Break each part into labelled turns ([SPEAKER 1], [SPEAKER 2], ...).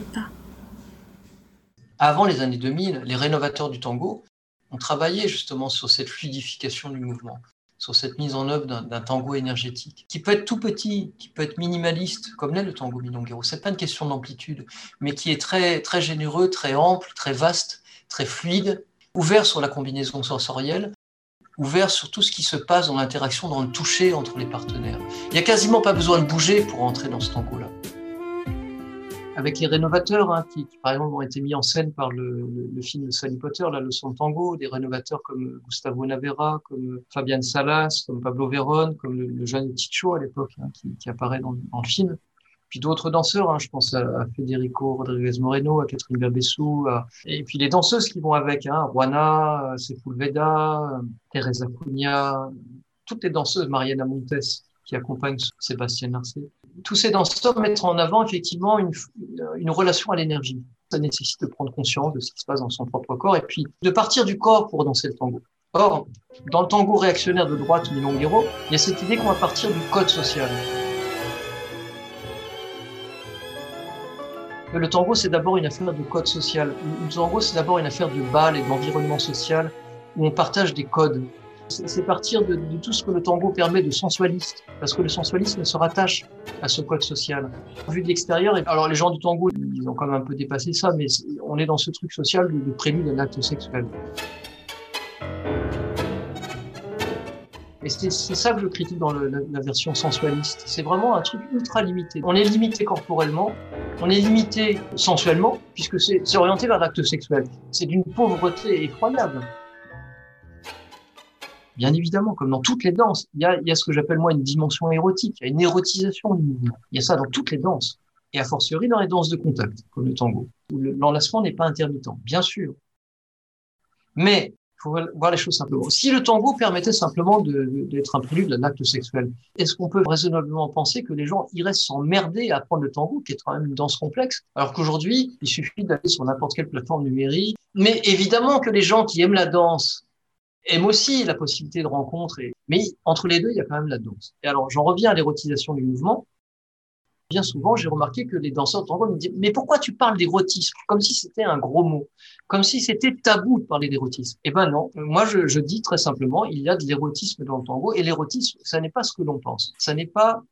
[SPEAKER 1] pas.
[SPEAKER 2] Avant les années 2000, les rénovateurs du tango ont travaillé justement sur cette fluidification du mouvement, sur cette mise en œuvre d'un tango énergétique, qui peut être tout petit, qui peut être minimaliste, comme l'est le tango milonguero. C'est pas une question d'amplitude, mais qui est très, très généreux, très ample, très vaste, très fluide, ouvert sur la combinaison sensorielle, ouvert sur tout ce qui se passe dans l'interaction, dans le toucher entre les partenaires. Il n'y a quasiment pas besoin de bouger pour entrer dans ce tango-là avec les rénovateurs, hein, qui, par exemple ont été mis en scène par le, le, film de Sally Potter, La leçon de tango, des rénovateurs comme Gustavo Navera, comme Fabian Salas, comme Pablo Verón, comme le, jeune Ticho à l'époque, hein, qui, qui, apparaît dans, dans, le film. Puis d'autres danseurs, hein, je pense à, Federico Rodriguez Moreno, à Catherine Berbessou, et puis les danseuses qui vont avec, hein, Juana, Sepulveda, Teresa Cunha, toutes les danseuses, Mariana Montes, qui accompagnent Sébastien Narcé tous ces danseurs mettent en avant effectivement une, relation à l'énergie. Ça nécessite de prendre conscience de ce qui se passe dans son propre corps et puis de partir du corps pour danser le tango. Or, dans le tango réactionnaire de droite milonguero, il y a cette idée qu'on va partir du code social. Le tango, c'est d'abord une affaire de code social. Le tango, c'est d'abord une affaire de bal et d'environnement social où on partage des codes c'est partir de, tout ce que le tango permet de sensualiste, parce que le sensualisme se rattache à ce code social. Vu de l'extérieur, alors les gens du tango, ils ont quand même un peu dépassé ça, mais on est dans ce truc social de, prélude à l'acte sexuel. Et c'est ça que je critique dans la, version sensualiste. C'est vraiment un truc ultra limité. On est limité corporellement, on est limité sensuellement, puisque c'est orienté vers l'acte sexuel. C'est d'une pauvreté effroyable. Bien évidemment, comme dans toutes les danses, il y a, ce que j'appelle moi une dimension érotique, il y a une érotisation du mouvement. Il y a ça dans toutes les danses, et a fortiori dans les danses de contact, comme le tango, où l'enlacement n'est pas intermittent, bien sûr. Mais il faut voir les choses simplement. Si le tango permettait simplement d'être un prélude de l'acte sexuel, est-ce qu'on peut raisonnablement penser que les gens iraient s'emmerder à apprendre le tango, qui est quand même une danse complexe, alors qu'aujourd'hui, il suffit d'aller sur n'importe quelle plateforme numérique? Mais évidemment que les gens qui aiment la danse aime aussi la possibilité de rencontre. Et... Mais entre les deux, il y a quand même la danse. Et alors, j'en reviens à l'érotisation du mouvement. Bien souvent, j'ai remarqué que les danseurs de tango me disent Mais pourquoi tu parles d'érotisme? Comme si c'était un gros mot, comme si c'était tabou de parler d'érotisme. Eh ben non, moi je, je dis très simplement il y a de l'érotisme dans le tango, et l'érotisme, ça n'est pas ce que l'on pense. Ça n'est pas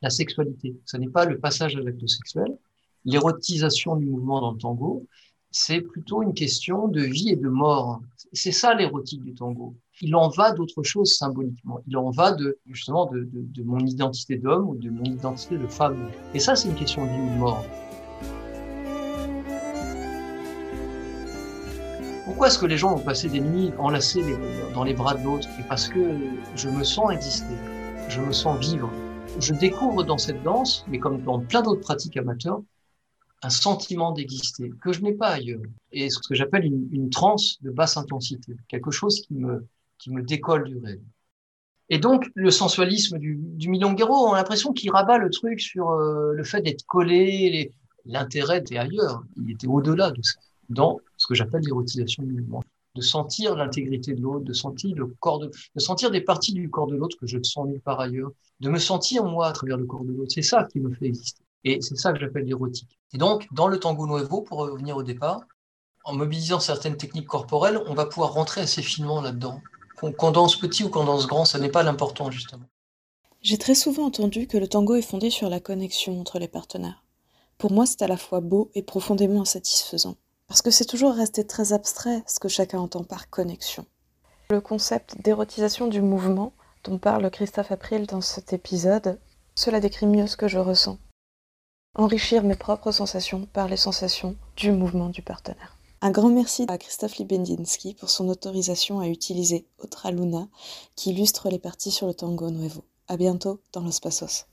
[SPEAKER 2] la sexualité, ça n'est pas le passage à l'acte sexuel. L'érotisation du mouvement dans le tango, c'est plutôt une question de vie et de mort. C'est ça l'érotique du tango. Il en va d'autre chose symboliquement. Il en va de justement de, mon identité d'homme ou de mon identité de femme. Et ça, c'est une question de vie ou de mort. Pourquoi est-ce que les gens vont passer des nuits enlacés dans les bras de l'autre? Parce que je me sens exister, je me sens vivre. Je découvre dans cette danse, mais comme dans plein d'autres pratiques amateurs, un sentiment d'exister que je n'ai pas ailleurs. Et ce que j'appelle une, transe de basse intensité, quelque chose qui me, qui me décolle du rêve. Et donc, le sensualisme du, du milonguero, on a l'impression qu'il rabat le truc sur euh, le fait d'être collé, l'intérêt était ailleurs, il était au-delà de ça, dans ce que j'appelle l'érotisation du mouvement. De sentir l'intégrité de l'autre, de sentir le corps de, de sentir des parties du corps de l'autre que je ne sens nulle part ailleurs, de me sentir moi à travers le corps de l'autre. C'est ça qui me fait exister. Et c'est ça que j'appelle l'érotique. Et donc, dans le tango nuevo, pour revenir au départ, en mobilisant certaines techniques corporelles, on va pouvoir rentrer assez finement là-dedans. Qu'on danse petit ou qu'on danse grand, ça n'est pas l'important, justement.
[SPEAKER 3] J'ai très souvent entendu que le tango est fondé sur la connexion entre les partenaires. Pour moi, c'est à la fois beau et profondément insatisfaisant. Parce que c'est toujours resté très abstrait ce que chacun entend par connexion. Le concept d'érotisation du mouvement dont parle Christophe April dans cet épisode, cela décrit mieux ce que je ressens enrichir mes propres sensations par les sensations du mouvement du partenaire. Un grand merci à Christophe Libendinski pour son autorisation à utiliser Otra Luna qui illustre les parties sur le tango nuevo. À bientôt dans Los Pasos.